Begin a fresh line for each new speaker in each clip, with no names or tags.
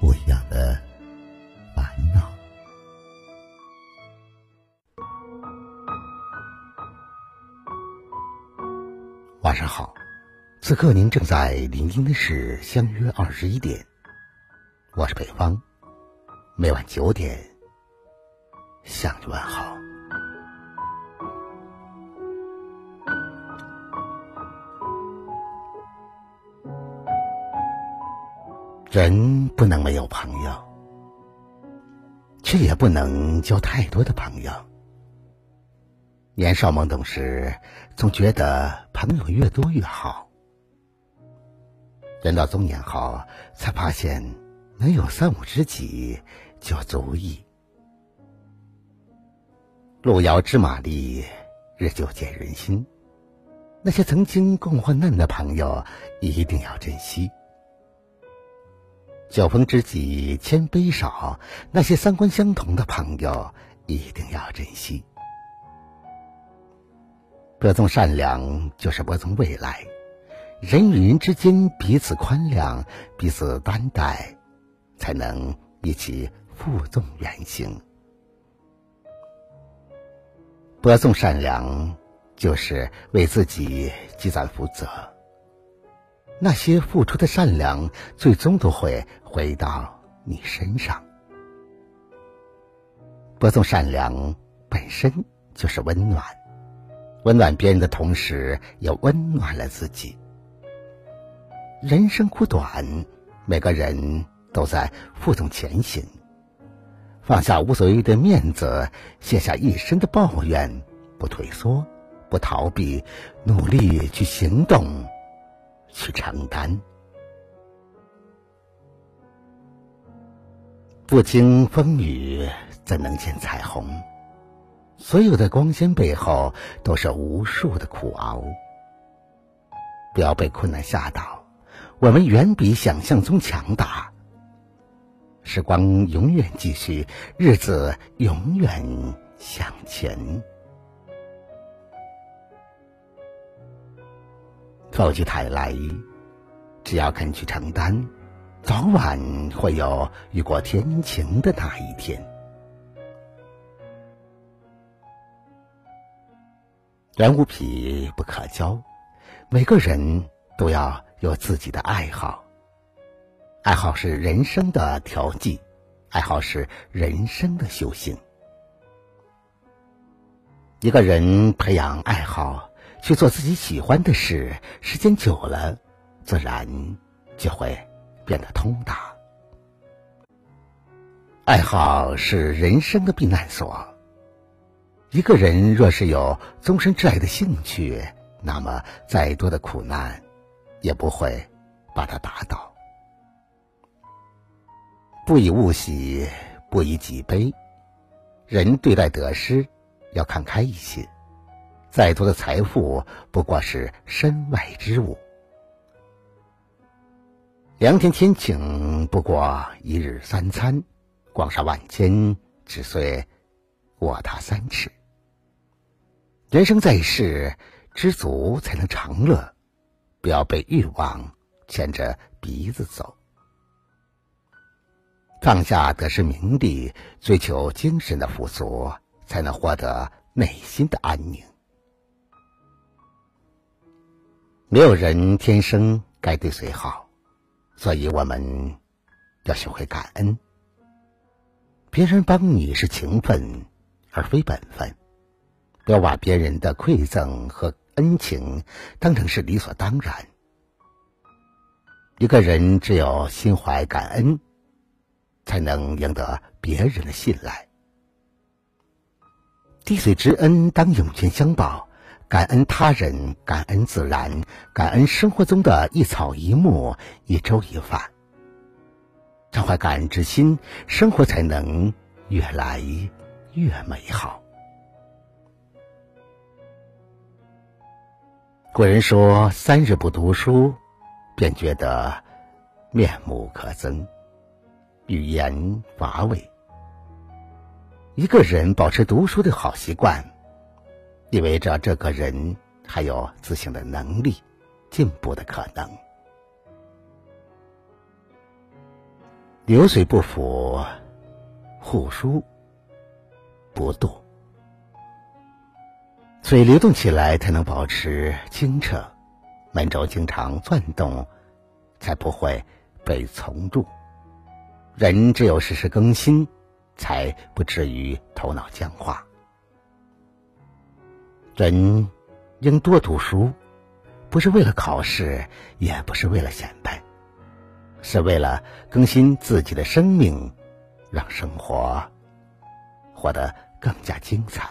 不一样的烦恼。晚上好，此刻您正在聆听的是《相约二十一点》，我是北方，每晚九点向你问好。人不能没有朋友，却也不能交太多的朋友。年少懵懂时，总觉得朋友越多越好。人到中年后，才发现能有三五知己就足矣。路遥知马力，日久见人心。那些曾经共患难的朋友，一定要珍惜。酒逢知己千杯少，那些三观相同的朋友，一定要珍惜。播种善良，就是播种未来。人与人之间彼此宽谅，彼此担待，才能一起负重远行。播种善良，就是为自己积攒福泽。那些付出的善良，最终都会回到你身上。播送善良本身就是温暖。温暖别人的同时，也温暖了自己。人生苦短，每个人都在负重前行。放下无所谓的面子，卸下一身的抱怨，不退缩，不逃避，努力去行动，去承担。不经风雨，怎能见彩虹？所有的光鲜背后，都是无数的苦熬。不要被困难吓倒，我们远比想象中强大。时光永远继续，日子永远向前。否极泰来，只要肯去承担，早晚会有雨过天晴的那一天。人无癖不可交，每个人都要有自己的爱好。爱好是人生的调剂，爱好是人生的修行。一个人培养爱好，去做自己喜欢的事，时间久了，自然就会变得通达。爱好是人生的避难所。一个人若是有终身挚爱的兴趣，那么再多的苦难，也不会把他打倒。不以物喜，不以己悲。人对待得失，要看开一些。再多的财富，不过是身外之物。良田天晴，不过一日三餐。广厦万间，只遂卧榻三尺。人生在世，知足才能长乐，不要被欲望牵着鼻子走。放下得失名利，追求精神的富足，才能获得内心的安宁。没有人天生该对谁好，所以我们要学会感恩。别人帮你是情分，而非本分。不要把别人的馈赠和恩情当成是理所当然。一个人只有心怀感恩，才能赢得别人的信赖。滴水之恩当涌泉相报，感恩他人，感恩自然，感恩生活中的一草一木、一粥一饭。常怀感恩之心，生活才能越来越美好。古人说：“三日不读书，便觉得面目可憎，语言乏味。”一个人保持读书的好习惯，意味着这个人还有自省的能力、进步的可能。流水不腐，户书不蠹。水流动起来，才能保持清澈；门轴经常转动，才不会被从住。人只有时时更新。才不至于头脑僵化。人应多读书，不是为了考试，也不是为了显摆，是为了更新自己的生命，让生活活得更加精彩，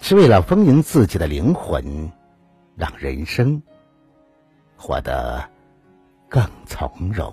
是为了丰盈自己的灵魂，让人生活得更从容。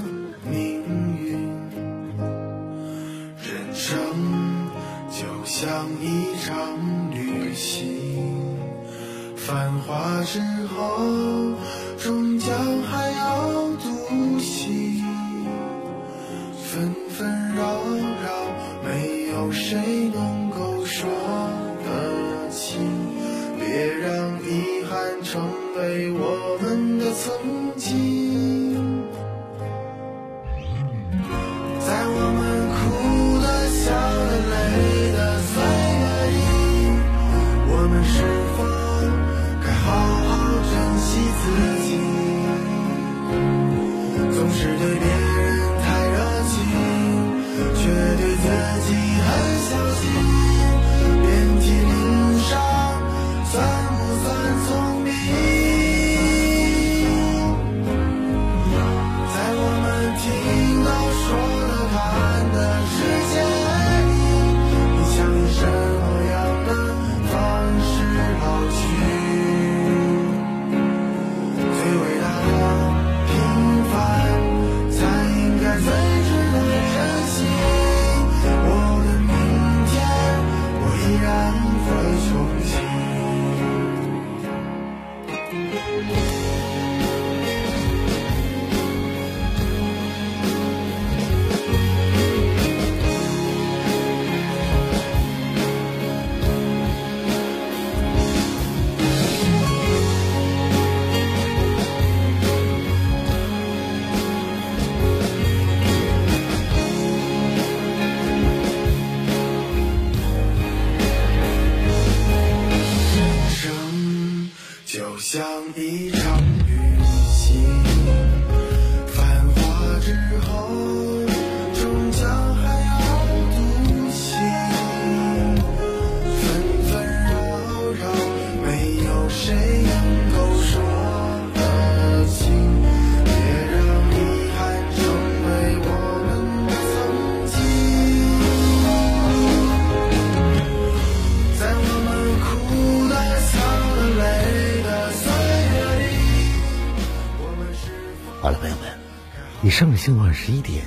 谁能够说得清。别让遗憾成为我们的曾经，
上星二十一点，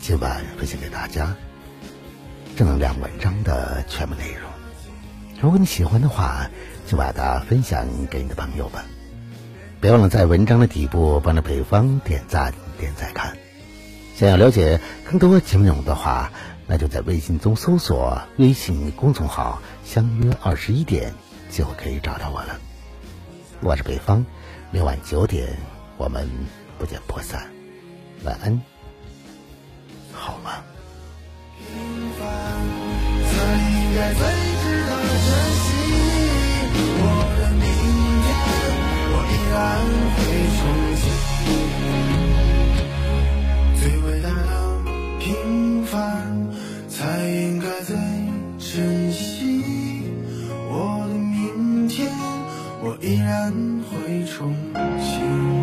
今晚分享给大家正能量文章的全部内容。如果你喜欢的话，就把它分享给你的朋友吧。别忘了在文章的底部帮着北方点赞、点赞看。想要了解更多节目内容的话，那就在微信中搜索微信公众号“相约二十一点”，就可以找到我了。我是北方，每晚九点，我们不见不散。晚安，好吗？
平凡才应该最值得珍惜。我的明天，我依然会重新。最伟大的平凡才应该最珍惜。我的明天，我依然会重新。